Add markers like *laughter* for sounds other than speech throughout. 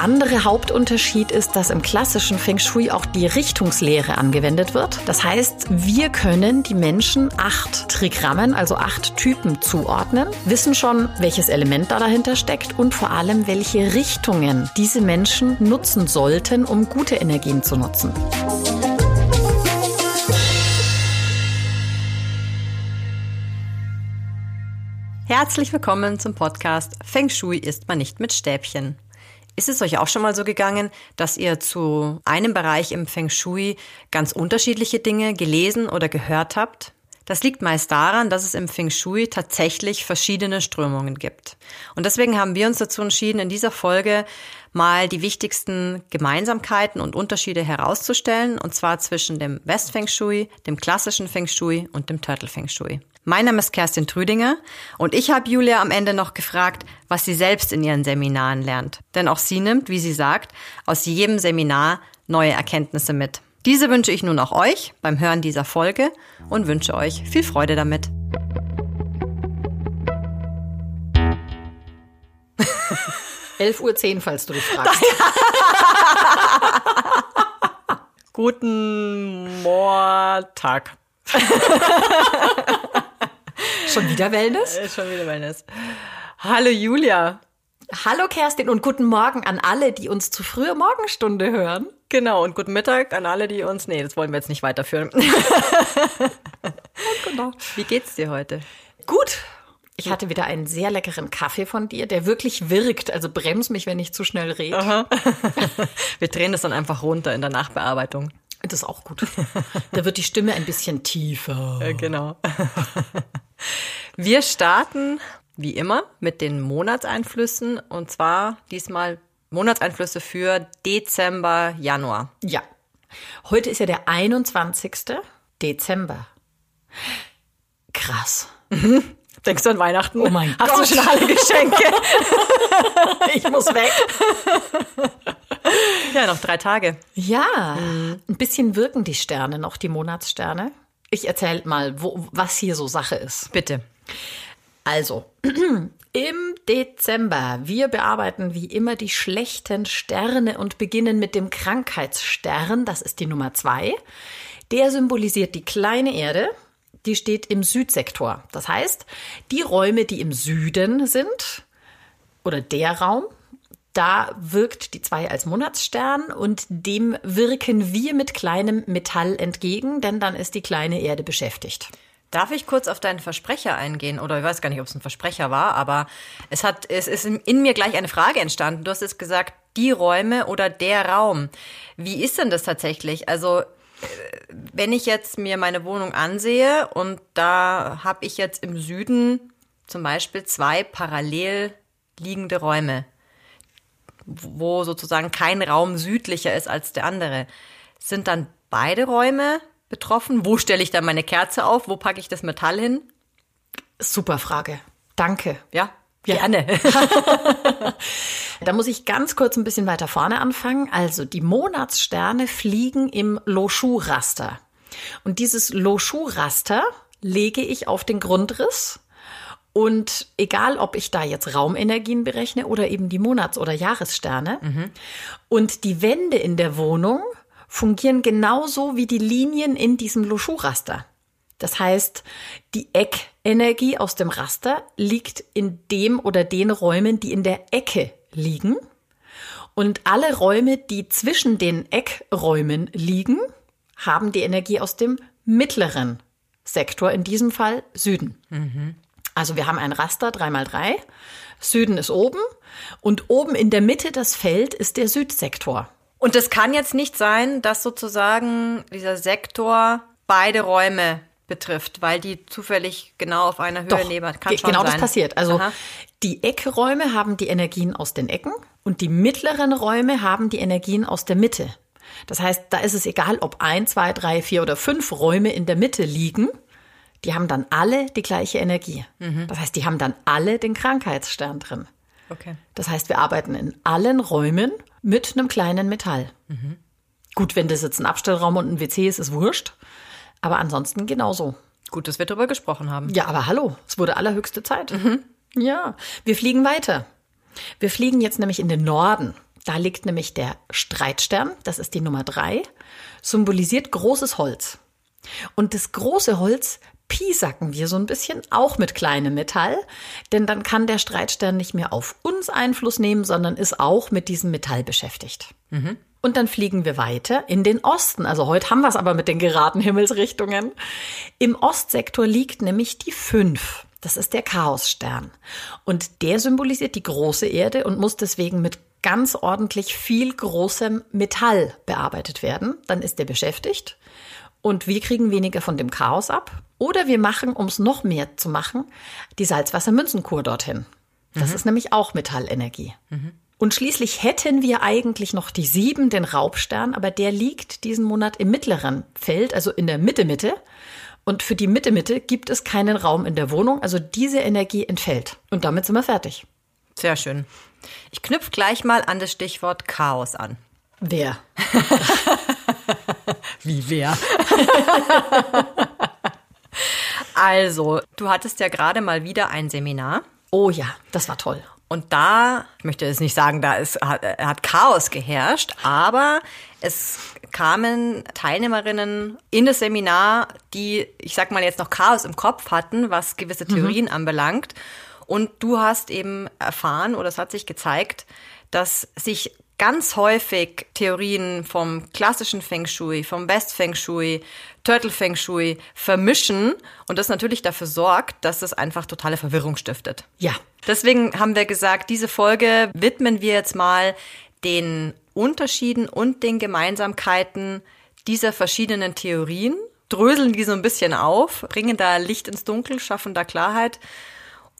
Der andere Hauptunterschied ist, dass im klassischen Feng Shui auch die Richtungslehre angewendet wird. Das heißt, wir können die Menschen acht Trigrammen, also acht Typen zuordnen, wissen schon, welches Element da dahinter steckt und vor allem, welche Richtungen diese Menschen nutzen sollten, um gute Energien zu nutzen. Herzlich willkommen zum Podcast Feng Shui isst man nicht mit Stäbchen. Ist es euch auch schon mal so gegangen, dass ihr zu einem Bereich im Feng Shui ganz unterschiedliche Dinge gelesen oder gehört habt? Das liegt meist daran, dass es im Feng Shui tatsächlich verschiedene Strömungen gibt. Und deswegen haben wir uns dazu entschieden, in dieser Folge mal die wichtigsten Gemeinsamkeiten und Unterschiede herauszustellen, und zwar zwischen dem West Feng Shui, dem klassischen Feng Shui und dem Turtle Feng Shui. Mein Name ist Kerstin Trüdinger und ich habe Julia am Ende noch gefragt, was sie selbst in ihren Seminaren lernt. Denn auch sie nimmt, wie sie sagt, aus jedem Seminar neue Erkenntnisse mit. Diese wünsche ich nun auch euch beim Hören dieser Folge und wünsche euch viel Freude damit. *laughs* Elf Uhr, zehn, falls du dich fragst. *laughs* Guten Mortag. *laughs* Schon wieder Wellness? Äh, schon wieder Wellness. Hallo Julia. Hallo Kerstin und guten Morgen an alle, die uns zu früher Morgenstunde hören. Genau, und guten Mittag an alle, die uns. Nee, das wollen wir jetzt nicht weiterführen. *laughs* genau. Wie geht's dir heute? Gut. Ich hatte wieder einen sehr leckeren Kaffee von dir, der wirklich wirkt. Also brems mich, wenn ich zu schnell rede. *laughs* Wir drehen das dann einfach runter in der Nachbearbeitung. Das ist auch gut. Da wird die Stimme ein bisschen tiefer. Äh, genau. Wir starten wie immer mit den Monatseinflüssen und zwar diesmal Monatseinflüsse für Dezember, Januar. Ja. Heute ist ja der 21. Dezember. Krass. Mhm. Denkst du an Weihnachten? Oh mein Hast Gott. du schon alle Geschenke? *laughs* ich muss weg. Ja, noch drei Tage. Ja, mhm. ein bisschen wirken die Sterne noch, die Monatssterne. Ich erzähle mal, wo, was hier so Sache ist. Bitte. Also, *clears throat* im Dezember, wir bearbeiten wie immer die schlechten Sterne und beginnen mit dem Krankheitsstern, das ist die Nummer zwei. Der symbolisiert die kleine Erde, die steht im Südsektor. Das heißt, die Räume, die im Süden sind, oder der Raum, da wirkt die zwei als Monatsstern und dem wirken wir mit kleinem Metall entgegen, denn dann ist die kleine Erde beschäftigt. Darf ich kurz auf deinen Versprecher eingehen? Oder ich weiß gar nicht, ob es ein Versprecher war, aber es hat, es ist in mir gleich eine Frage entstanden. Du hast jetzt gesagt, die Räume oder der Raum. Wie ist denn das tatsächlich? Also, wenn ich jetzt mir meine Wohnung ansehe und da habe ich jetzt im Süden zum Beispiel zwei parallel liegende Räume, wo sozusagen kein Raum südlicher ist als der andere, sind dann beide Räume betroffen? Wo stelle ich dann meine Kerze auf? Wo packe ich das Metall hin? Super Frage. Danke. Ja, gerne. *laughs* *laughs* da muss ich ganz kurz ein bisschen weiter vorne anfangen. Also die Monatssterne fliegen im Loschu-Raster. Und dieses Loschu-Raster lege ich auf den Grundriss. Und egal, ob ich da jetzt Raumenergien berechne oder eben die Monats- oder Jahressterne. Mhm. Und die Wände in der Wohnung fungieren genauso wie die Linien in diesem Loschu-Raster. Das heißt, die Eckenergie aus dem Raster liegt in dem oder den Räumen, die in der Ecke liegen. Und alle Räume, die zwischen den Eckräumen liegen, haben die Energie aus dem mittleren Sektor, in diesem Fall Süden. Mhm. Also wir haben ein Raster 3x3. Süden ist oben und oben in der Mitte das Feld ist der Südsektor. Und es kann jetzt nicht sein, dass sozusagen dieser Sektor beide Räume betrifft, weil die zufällig genau auf einer Höhe Doch, neben kann schon genau sein. das passiert. Also Aha. die Eckräume haben die Energien aus den Ecken und die mittleren Räume haben die Energien aus der Mitte. Das heißt, da ist es egal, ob ein, zwei, drei, vier oder fünf Räume in der Mitte liegen. Die haben dann alle die gleiche Energie. Mhm. Das heißt, die haben dann alle den Krankheitsstern drin. Okay. Das heißt, wir arbeiten in allen Räumen mit einem kleinen Metall. Mhm. Gut, wenn das jetzt ein Abstellraum und ein WC ist, ist wurscht. Aber ansonsten genauso. Gut, dass wir darüber gesprochen haben. Ja, aber hallo, es wurde allerhöchste Zeit. Mhm. Ja, wir fliegen weiter. Wir fliegen jetzt nämlich in den Norden. Da liegt nämlich der Streitstern, das ist die Nummer drei, symbolisiert großes Holz. Und das große Holz piesacken wir so ein bisschen, auch mit kleinem Metall, denn dann kann der Streitstern nicht mehr auf uns Einfluss nehmen, sondern ist auch mit diesem Metall beschäftigt. Mhm. Und dann fliegen wir weiter in den Osten. Also heute haben wir es aber mit den geraden Himmelsrichtungen. Im Ostsektor liegt nämlich die fünf. Das ist der Chaosstern. Und der symbolisiert die große Erde und muss deswegen mit ganz ordentlich viel großem Metall bearbeitet werden. Dann ist der beschäftigt und wir kriegen weniger von dem Chaos ab. Oder wir machen, um es noch mehr zu machen, die Salzwassermünzenkur dorthin. Das mhm. ist nämlich auch Metallenergie. Mhm. Und schließlich hätten wir eigentlich noch die sieben, den Raubstern, aber der liegt diesen Monat im mittleren Feld, also in der Mitte-Mitte. Und für die Mitte-Mitte gibt es keinen Raum in der Wohnung, also diese Energie entfällt. Und damit sind wir fertig. Sehr schön. Ich knüpfe gleich mal an das Stichwort Chaos an. Wer? *laughs* Wie wer? *laughs* also, du hattest ja gerade mal wieder ein Seminar. Oh ja, das war toll. Und da, ich möchte jetzt nicht sagen, da ist, hat, hat Chaos geherrscht, aber es kamen Teilnehmerinnen in das Seminar, die, ich sag mal jetzt noch Chaos im Kopf hatten, was gewisse mhm. Theorien mhm. anbelangt. Und du hast eben erfahren oder es hat sich gezeigt, dass sich ganz häufig Theorien vom klassischen Feng Shui, vom West Feng Shui, Turtle Feng Shui vermischen und das natürlich dafür sorgt, dass es einfach totale Verwirrung stiftet. Ja. Deswegen haben wir gesagt, diese Folge widmen wir jetzt mal den Unterschieden und den Gemeinsamkeiten dieser verschiedenen Theorien, dröseln die so ein bisschen auf, bringen da Licht ins Dunkel, schaffen da Klarheit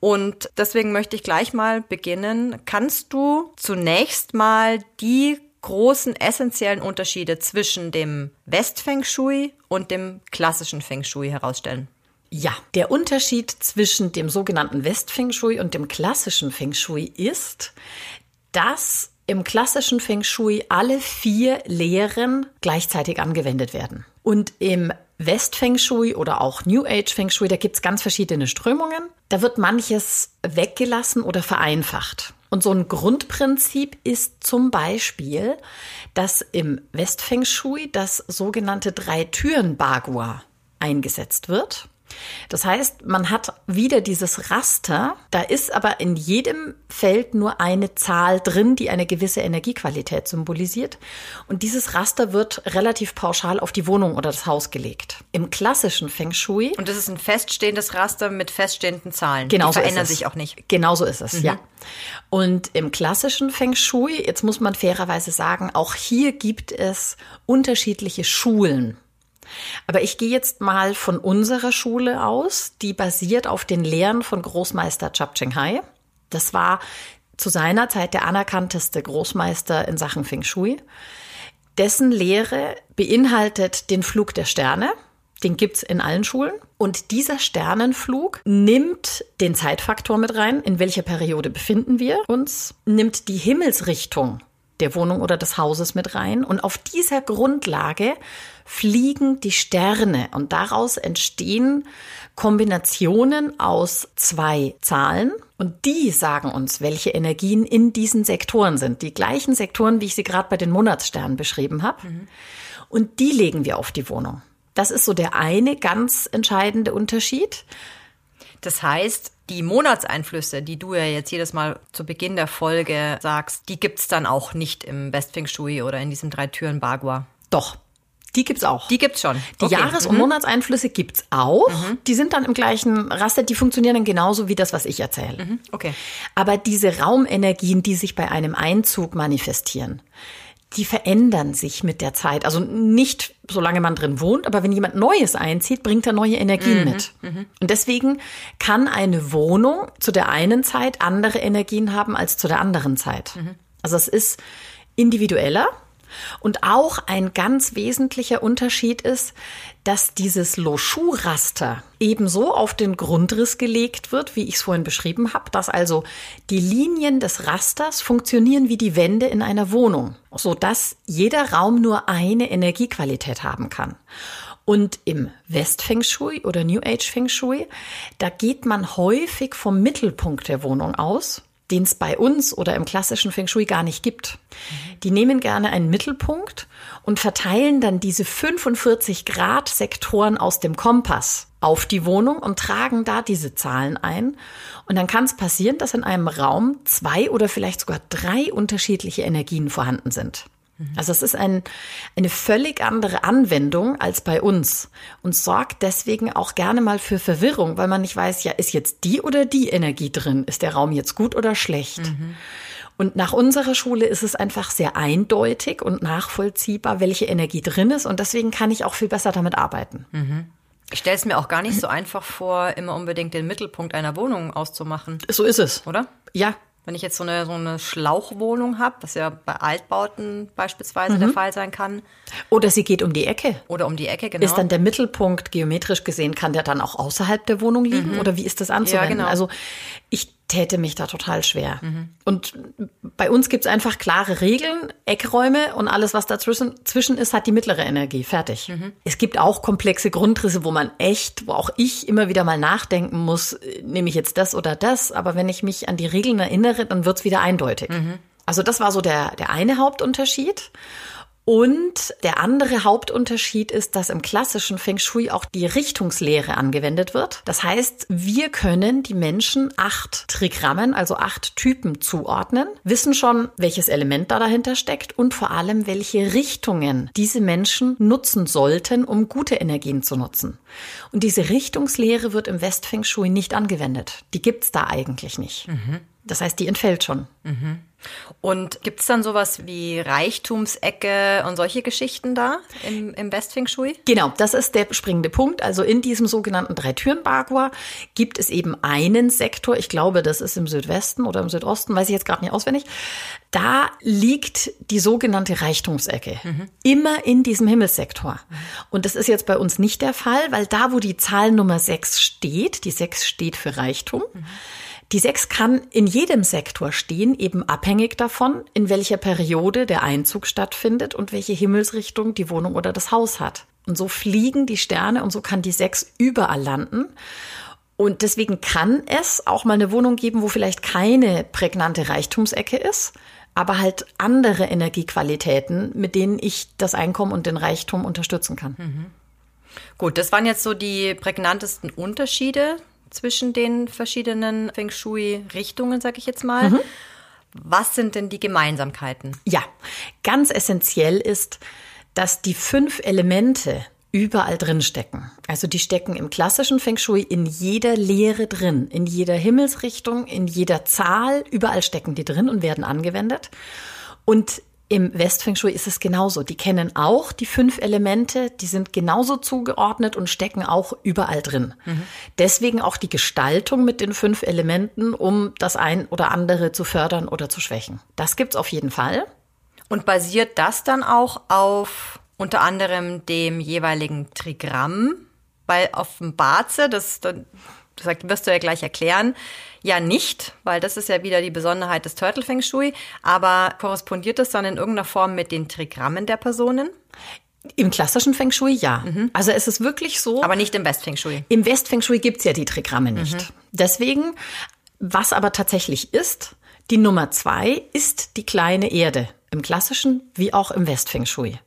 und deswegen möchte ich gleich mal beginnen. Kannst du zunächst mal die großen essentiellen Unterschiede zwischen dem West-Feng Shui und dem klassischen Feng Shui herausstellen? Ja, der Unterschied zwischen dem sogenannten West-Feng Shui und dem klassischen Feng Shui ist, dass im klassischen Feng Shui alle vier Lehren gleichzeitig angewendet werden. Und im West Feng Shui oder auch New Age Feng Shui, da gibt's ganz verschiedene Strömungen. Da wird manches weggelassen oder vereinfacht. Und so ein Grundprinzip ist zum Beispiel, dass im West Feng Shui das sogenannte Drei-Türen-Bagua eingesetzt wird. Das heißt, man hat wieder dieses Raster, da ist aber in jedem Feld nur eine Zahl drin, die eine gewisse Energiequalität symbolisiert. Und dieses Raster wird relativ pauschal auf die Wohnung oder das Haus gelegt. Im klassischen Feng Shui. Und das ist ein feststehendes Raster mit feststehenden Zahlen. Genau die so verändern sich auch nicht. Genau so ist es, mhm. ja. Und im klassischen Feng Shui, jetzt muss man fairerweise sagen, auch hier gibt es unterschiedliche Schulen. Aber ich gehe jetzt mal von unserer Schule aus, die basiert auf den Lehren von Großmeister Chap Cheng Hai. Das war zu seiner Zeit der anerkannteste Großmeister in Sachen Feng Shui. Dessen Lehre beinhaltet den Flug der Sterne. Den gibt's in allen Schulen. Und dieser Sternenflug nimmt den Zeitfaktor mit rein. In welcher Periode befinden wir uns? Nimmt die Himmelsrichtung der Wohnung oder des Hauses mit rein. Und auf dieser Grundlage fliegen die Sterne und daraus entstehen Kombinationen aus zwei Zahlen und die sagen uns, welche Energien in diesen Sektoren sind. Die gleichen Sektoren, wie ich sie gerade bei den Monatssternen beschrieben habe. Mhm. Und die legen wir auf die Wohnung. Das ist so der eine ganz entscheidende Unterschied. Das heißt, die Monatseinflüsse, die du ja jetzt jedes Mal zu Beginn der Folge sagst, die gibt's dann auch nicht im West Feng Shui oder in diesem drei Türen Bagua. Doch. Die gibt's auch. Die gibt's schon. Die okay. Jahres- und mhm. Monatseinflüsse gibt's auch. Mhm. Die sind dann im gleichen Raster, die funktionieren dann genauso wie das, was ich erzähle. Mhm. Okay. Aber diese Raumenergien, die sich bei einem Einzug manifestieren, die verändern sich mit der Zeit. Also nicht solange man drin wohnt, aber wenn jemand Neues einzieht, bringt er neue Energien mhm, mit. Mhm. Und deswegen kann eine Wohnung zu der einen Zeit andere Energien haben als zu der anderen Zeit. Mhm. Also es ist individueller. Und auch ein ganz wesentlicher Unterschied ist, dass dieses Loschu-Raster ebenso auf den Grundriss gelegt wird, wie ich es vorhin beschrieben habe, dass also die Linien des Rasters funktionieren wie die Wände in einer Wohnung, so dass jeder Raum nur eine Energiequalität haben kann. Und im West Feng Shui oder New Age Feng Shui, da geht man häufig vom Mittelpunkt der Wohnung aus den es bei uns oder im klassischen Feng Shui gar nicht gibt. Die nehmen gerne einen Mittelpunkt und verteilen dann diese 45 Grad Sektoren aus dem Kompass auf die Wohnung und tragen da diese Zahlen ein. Und dann kann es passieren, dass in einem Raum zwei oder vielleicht sogar drei unterschiedliche Energien vorhanden sind. Also es ist ein, eine völlig andere Anwendung als bei uns und sorgt deswegen auch gerne mal für Verwirrung, weil man nicht weiß, ja, ist jetzt die oder die Energie drin? Ist der Raum jetzt gut oder schlecht? Mhm. Und nach unserer Schule ist es einfach sehr eindeutig und nachvollziehbar, welche Energie drin ist. Und deswegen kann ich auch viel besser damit arbeiten. Mhm. Ich stelle es mir auch gar nicht so einfach vor, immer unbedingt den Mittelpunkt einer Wohnung auszumachen. So ist es. Oder? Ja, wenn ich jetzt so eine, so eine Schlauchwohnung habe, was ja bei Altbauten beispielsweise mhm. der Fall sein kann. Oder sie geht um die Ecke. Oder um die Ecke, genau. Ist dann der Mittelpunkt geometrisch gesehen, kann der dann auch außerhalb der Wohnung liegen? Mhm. Oder wie ist das anzuwenden? Ja, genau. Also ich täte mich da total schwer. Mhm. Und bei uns gibt's einfach klare Regeln, Eckräume und alles, was dazwischen zwischen ist, hat die mittlere Energie. Fertig. Mhm. Es gibt auch komplexe Grundrisse, wo man echt, wo auch ich immer wieder mal nachdenken muss, nehme ich jetzt das oder das, aber wenn ich mich an die Regeln erinnere, dann wird's wieder eindeutig. Mhm. Also das war so der, der eine Hauptunterschied. Und der andere Hauptunterschied ist, dass im klassischen Feng Shui auch die Richtungslehre angewendet wird. Das heißt, wir können die Menschen acht Trigrammen, also acht Typen zuordnen, wissen schon, welches Element da dahinter steckt und vor allem, welche Richtungen diese Menschen nutzen sollten, um gute Energien zu nutzen. Und diese Richtungslehre wird im West Feng Shui nicht angewendet. Die gibt's da eigentlich nicht. Mhm. Das heißt, die entfällt schon. Mhm. Und gibt es dann sowas wie Reichtumsecke und solche Geschichten da im, im West Feng Shui? Genau, das ist der springende Punkt. Also in diesem sogenannten Drei-Türen-Bagua gibt es eben einen Sektor, ich glaube, das ist im Südwesten oder im Südosten, weiß ich jetzt gerade nicht auswendig. Da liegt die sogenannte Reichtumsecke. Mhm. Immer in diesem Himmelssektor. Und das ist jetzt bei uns nicht der Fall, weil da, wo die Zahl Nummer 6 steht, die 6 steht für Reichtum, mhm die Sechs kann in jedem Sektor stehen, eben abhängig davon, in welcher Periode der Einzug stattfindet und welche Himmelsrichtung die Wohnung oder das Haus hat. Und so fliegen die Sterne und so kann die Sechs überall landen. Und deswegen kann es auch mal eine Wohnung geben, wo vielleicht keine prägnante Reichtumsecke ist, aber halt andere Energiequalitäten, mit denen ich das Einkommen und den Reichtum unterstützen kann. Mhm. Gut, das waren jetzt so die prägnantesten Unterschiede zwischen den verschiedenen Feng Shui-Richtungen, sag ich jetzt mal. Mhm. Was sind denn die Gemeinsamkeiten? Ja, ganz essentiell ist, dass die fünf Elemente überall drin stecken. Also die stecken im klassischen Feng Shui in jeder Lehre drin, in jeder Himmelsrichtung, in jeder Zahl, überall stecken die drin und werden angewendet. Und im Westfeng Shui ist es genauso. Die kennen auch die fünf Elemente, die sind genauso zugeordnet und stecken auch überall drin. Mhm. Deswegen auch die Gestaltung mit den fünf Elementen, um das ein oder andere zu fördern oder zu schwächen. Das gibt's auf jeden Fall. Und basiert das dann auch auf unter anderem dem jeweiligen Trigramm? Weil auf dem Baze, das, das wirst du ja gleich erklären, ja nicht, weil das ist ja wieder die Besonderheit des Turtle Feng Shui. Aber korrespondiert das dann in irgendeiner Form mit den Trigrammen der Personen? Im klassischen Feng Shui ja. Mhm. Also es ist wirklich so. Aber nicht im West Feng Shui. Im West Feng Shui gibt's ja die Trigramme nicht. Mhm. Deswegen, was aber tatsächlich ist, die Nummer zwei ist die kleine Erde. Im klassischen wie auch im West Feng Shui.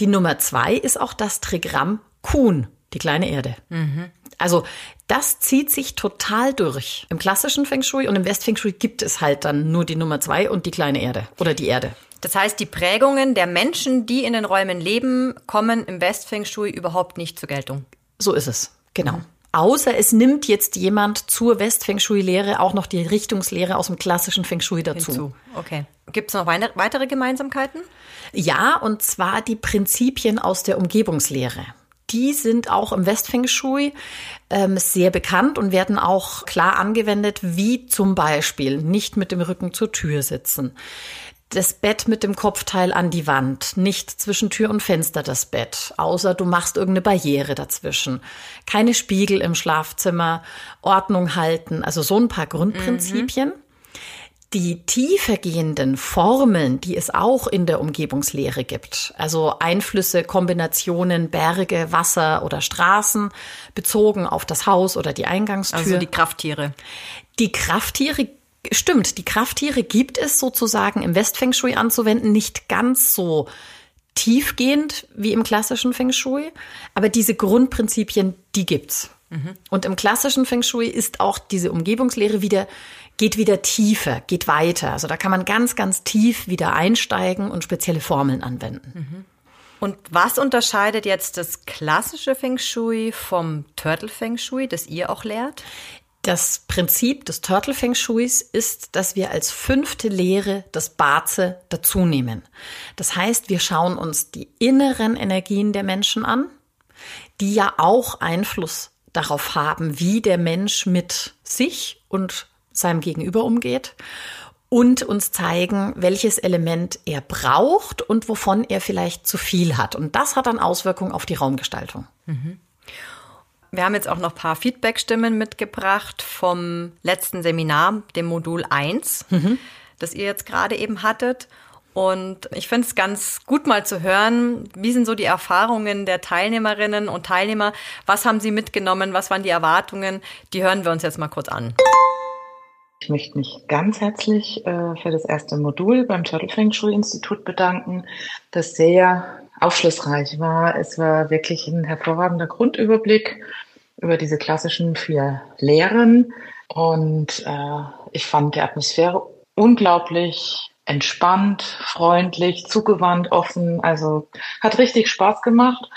Die Nummer zwei ist auch das Trigramm Kuhn, die kleine Erde. Mhm. Also das zieht sich total durch. Im klassischen Feng Shui und im West Feng Shui gibt es halt dann nur die Nummer zwei und die kleine Erde oder die Erde. Das heißt, die Prägungen der Menschen, die in den Räumen leben, kommen im West Feng Shui überhaupt nicht zur Geltung. So ist es, genau. Mhm. Außer es nimmt jetzt jemand zur West Feng Shui-Lehre auch noch die Richtungslehre aus dem klassischen Feng Shui dazu. Hinzu. Okay. Gibt es noch weitere Gemeinsamkeiten? Ja, und zwar die Prinzipien aus der Umgebungslehre die sind auch im Westfeng Shui ähm, sehr bekannt und werden auch klar angewendet, wie zum Beispiel nicht mit dem Rücken zur Tür sitzen. Das Bett mit dem Kopfteil an die Wand, nicht zwischen Tür und Fenster das Bett, außer du machst irgendeine Barriere dazwischen. Keine Spiegel im Schlafzimmer, Ordnung halten, also so ein paar Grundprinzipien. Mhm. Die tiefergehenden Formeln, die es auch in der Umgebungslehre gibt, also Einflüsse, Kombinationen, Berge, Wasser oder Straßen, bezogen auf das Haus oder die Eingangstür. Also die Krafttiere. Die Krafttiere stimmt, die Krafttiere gibt es sozusagen im Westfeng Shui anzuwenden, nicht ganz so tiefgehend wie im klassischen Feng Shui, aber diese Grundprinzipien, die gibt's. Mhm. Und im klassischen Feng Shui ist auch diese Umgebungslehre wieder geht wieder tiefer, geht weiter. Also da kann man ganz, ganz tief wieder einsteigen und spezielle Formeln anwenden. Mhm. Und was unterscheidet jetzt das klassische Feng Shui vom Turtle Feng Shui, das ihr auch lehrt? Das Prinzip des Turtle Feng Shuis ist, dass wir als fünfte Lehre das Baze dazunehmen. Das heißt, wir schauen uns die inneren Energien der Menschen an, die ja auch Einfluss darauf haben, wie der Mensch mit sich und seinem Gegenüber umgeht und uns zeigen, welches Element er braucht und wovon er vielleicht zu viel hat. Und das hat dann Auswirkungen auf die Raumgestaltung. Mhm. Wir haben jetzt auch noch ein paar Feedbackstimmen mitgebracht vom letzten Seminar, dem Modul 1, mhm. das ihr jetzt gerade eben hattet. Und ich finde es ganz gut mal zu hören, wie sind so die Erfahrungen der Teilnehmerinnen und Teilnehmer? Was haben sie mitgenommen? Was waren die Erwartungen? Die hören wir uns jetzt mal kurz an. Ich möchte mich ganz herzlich äh, für das erste Modul beim Turtle Feng Shui Institut bedanken, das sehr aufschlussreich war. Es war wirklich ein hervorragender Grundüberblick über diese klassischen vier Lehren und äh, ich fand die Atmosphäre unglaublich entspannt, freundlich, zugewandt, offen. Also hat richtig Spaß gemacht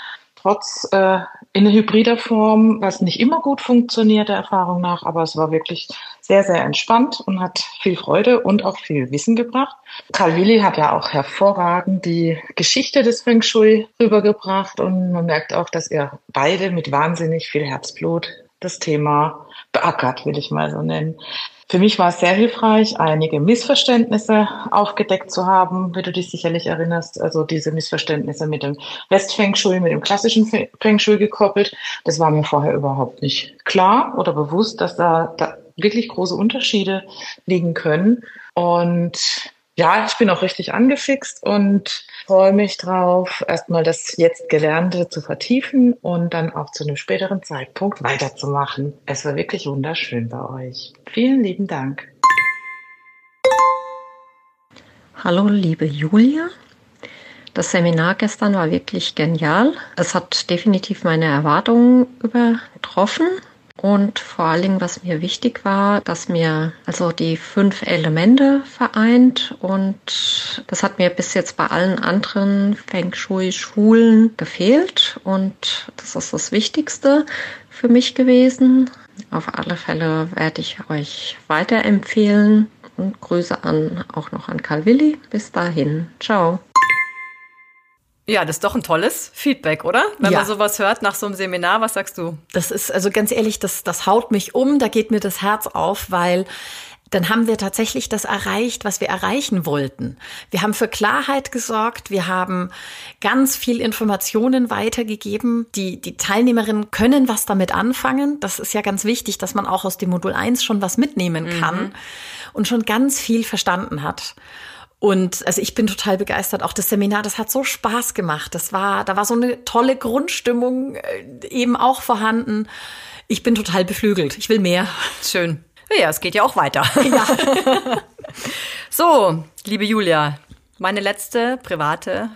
trotz äh, in hybrider Form, was nicht immer gut funktioniert, der Erfahrung nach, aber es war wirklich sehr, sehr entspannt und hat viel Freude und auch viel Wissen gebracht. Karl Willi hat ja auch hervorragend die Geschichte des Feng Shui rübergebracht und man merkt auch, dass er beide mit wahnsinnig viel Herzblut das Thema beackert, will ich mal so nennen. Für mich war es sehr hilfreich, einige Missverständnisse aufgedeckt zu haben, wie du dich sicherlich erinnerst. Also diese Missverständnisse mit dem Westfeng Shui, mit dem klassischen Feng Shui gekoppelt. Das war mir vorher überhaupt nicht klar oder bewusst, dass da, da wirklich große Unterschiede liegen können. Und ja, ich bin auch richtig angefixt und freue mich drauf, erstmal das jetzt Gelernte zu vertiefen und dann auch zu einem späteren Zeitpunkt weiterzumachen. Es war wirklich wunderschön bei euch. Vielen lieben Dank. Hallo, liebe Julia. Das Seminar gestern war wirklich genial. Es hat definitiv meine Erwartungen übertroffen. Und vor allen Dingen, was mir wichtig war, dass mir also die fünf Elemente vereint und das hat mir bis jetzt bei allen anderen Feng Shui-Schulen gefehlt und das ist das Wichtigste für mich gewesen. Auf alle Fälle werde ich euch weiterempfehlen und Grüße an auch noch an Karl Willi. Bis dahin. Ciao. Ja, das ist doch ein tolles Feedback, oder? Wenn ja. man sowas hört nach so einem Seminar, was sagst du? Das ist, also ganz ehrlich, das, das haut mich um, da geht mir das Herz auf, weil dann haben wir tatsächlich das erreicht, was wir erreichen wollten. Wir haben für Klarheit gesorgt, wir haben ganz viel Informationen weitergegeben. Die, die Teilnehmerinnen können was damit anfangen. Das ist ja ganz wichtig, dass man auch aus dem Modul 1 schon was mitnehmen kann mhm. und schon ganz viel verstanden hat. Und also ich bin total begeistert. Auch das Seminar, das hat so Spaß gemacht. Das war, da war so eine tolle Grundstimmung äh, eben auch vorhanden. Ich bin total beflügelt. Ich will mehr. Schön. Ja, es geht ja auch weiter. Ja. *laughs* so, liebe Julia, meine letzte private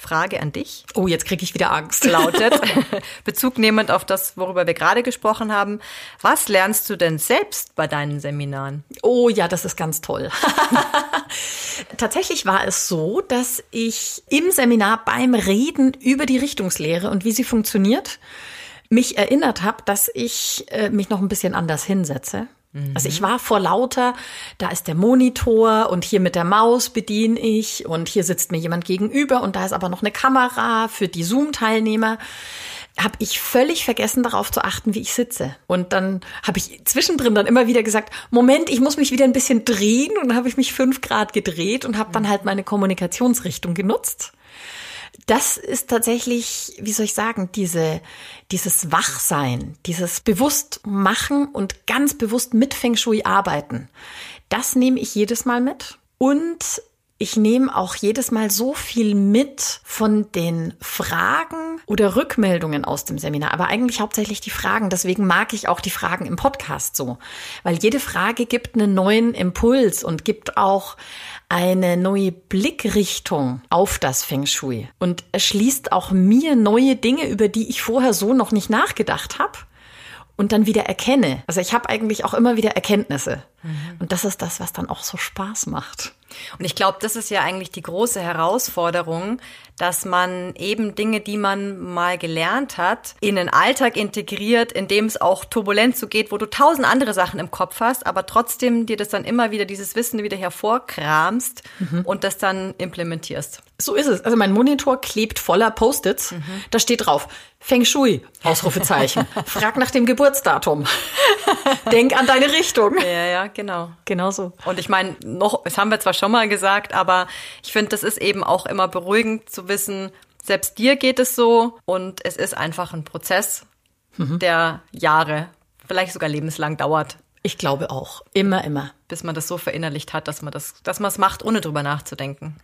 Frage an dich. Oh, jetzt kriege ich wieder Angst. Lautet, *laughs* bezugnehmend auf das, worüber wir gerade gesprochen haben, was lernst du denn selbst bei deinen Seminaren? Oh ja, das ist ganz toll. *laughs* *laughs* Tatsächlich war es so, dass ich im Seminar beim Reden über die Richtungslehre und wie sie funktioniert, mich erinnert habe, dass ich äh, mich noch ein bisschen anders hinsetze also ich war vor lauter, da ist der Monitor und hier mit der Maus bediene ich und hier sitzt mir jemand gegenüber und da ist aber noch eine Kamera für die Zoom-Teilnehmer. Habe ich völlig vergessen darauf zu achten, wie ich sitze. Und dann habe ich zwischendrin dann immer wieder gesagt, Moment, ich muss mich wieder ein bisschen drehen. Und dann habe ich mich fünf Grad gedreht und habe dann halt meine Kommunikationsrichtung genutzt das ist tatsächlich, wie soll ich sagen, diese, dieses Wachsein, dieses Bewusstmachen und ganz bewusst mit Feng Shui arbeiten. Das nehme ich jedes Mal mit. Und ich nehme auch jedes Mal so viel mit von den Fragen oder Rückmeldungen aus dem Seminar, aber eigentlich hauptsächlich die Fragen. Deswegen mag ich auch die Fragen im Podcast so, weil jede Frage gibt einen neuen Impuls und gibt auch eine neue Blickrichtung auf das Feng Shui und erschließt auch mir neue Dinge, über die ich vorher so noch nicht nachgedacht habe und dann wieder erkenne. Also ich habe eigentlich auch immer wieder Erkenntnisse. Mhm. Und das ist das, was dann auch so Spaß macht. Und ich glaube, das ist ja eigentlich die große Herausforderung, dass man eben Dinge, die man mal gelernt hat, in den Alltag integriert, in dem es auch turbulent so geht, wo du tausend andere Sachen im Kopf hast, aber trotzdem dir das dann immer wieder, dieses Wissen wieder hervorkramst mhm. und das dann implementierst. So ist es. Also mein Monitor klebt voller Post-its. Mhm. Da steht drauf, Feng Shui, Ausrufezeichen. *laughs* Frag nach dem Geburtsdatum. Denk an deine Richtung. Ja, ja, genau. Genau so. Und ich meine, noch, das haben wir zwar schon mal gesagt, aber ich finde, das ist eben auch immer beruhigend zu wissen, selbst dir geht es so und es ist einfach ein Prozess, mhm. der Jahre, vielleicht sogar lebenslang dauert. Ich glaube auch. Immer, immer. Bis man das so verinnerlicht hat, dass man das, dass man es macht, ohne drüber nachzudenken.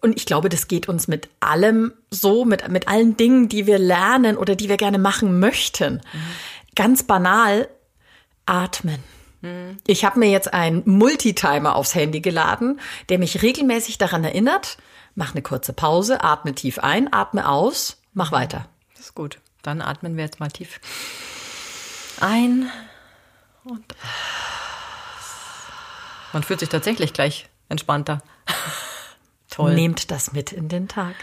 Und ich glaube, das geht uns mit allem so, mit, mit allen Dingen, die wir lernen oder die wir gerne machen möchten. Mhm. Ganz banal, atmen. Ich habe mir jetzt einen Multitimer aufs Handy geladen, der mich regelmäßig daran erinnert, mach eine kurze Pause, atme tief ein, atme aus, mach weiter. Das ist gut. Dann atmen wir jetzt mal tief ein und man fühlt sich tatsächlich gleich entspannter. *laughs* Toll. Nehmt das mit in den Tag.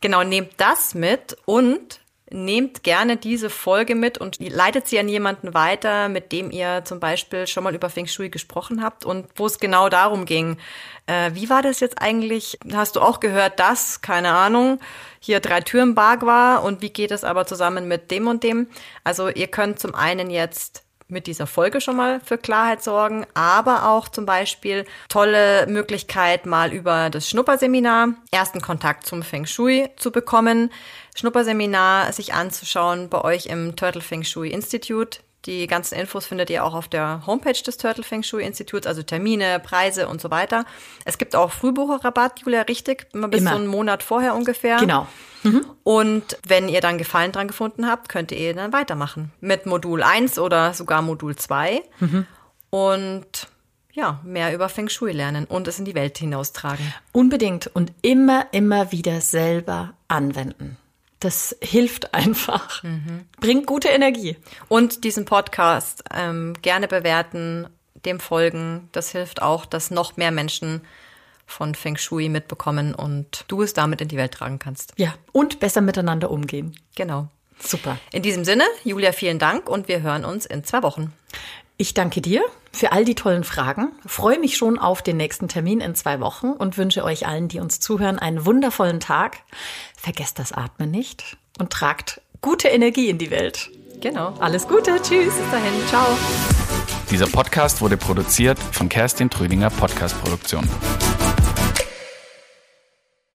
Genau, nehmt das mit und nehmt gerne diese Folge mit und leitet sie an jemanden weiter, mit dem ihr zum Beispiel schon mal über Feng Shui gesprochen habt und wo es genau darum ging. Äh, wie war das jetzt eigentlich? Hast du auch gehört, dass, keine Ahnung, hier drei Türen Barg war und wie geht es aber zusammen mit dem und dem? Also ihr könnt zum einen jetzt mit dieser Folge schon mal für Klarheit sorgen, aber auch zum Beispiel tolle Möglichkeit, mal über das Schnupperseminar ersten Kontakt zum Feng Shui zu bekommen. Schnupperseminar sich anzuschauen bei euch im Turtle Feng Shui Institute. Die ganzen Infos findet ihr auch auf der Homepage des Turtle Feng Shui Instituts, also Termine, Preise und so weiter. Es gibt auch Frühbucherrabatt, Julia, richtig? Immer bis Immer. so einen Monat vorher ungefähr. Genau. Mhm. Und wenn ihr dann Gefallen dran gefunden habt, könnt ihr dann weitermachen. Mit Modul 1 oder sogar Modul 2. Mhm. Und ja, mehr über Feng Shui lernen und es in die Welt hinaustragen. Unbedingt und immer, immer wieder selber anwenden. Das hilft einfach. Mhm. Bringt gute Energie. Und diesen Podcast ähm, gerne bewerten, dem folgen. Das hilft auch, dass noch mehr Menschen von Feng Shui mitbekommen und du es damit in die Welt tragen kannst. Ja, und besser miteinander umgehen. Genau. Super. In diesem Sinne, Julia, vielen Dank und wir hören uns in zwei Wochen. Ich danke dir für all die tollen Fragen, freue mich schon auf den nächsten Termin in zwei Wochen und wünsche euch allen, die uns zuhören, einen wundervollen Tag. Vergesst das Atmen nicht und tragt gute Energie in die Welt. Genau. Alles Gute. Tschüss. Bis dahin. Ciao. Dieser Podcast wurde produziert von Kerstin Trüdinger Podcast Produktion.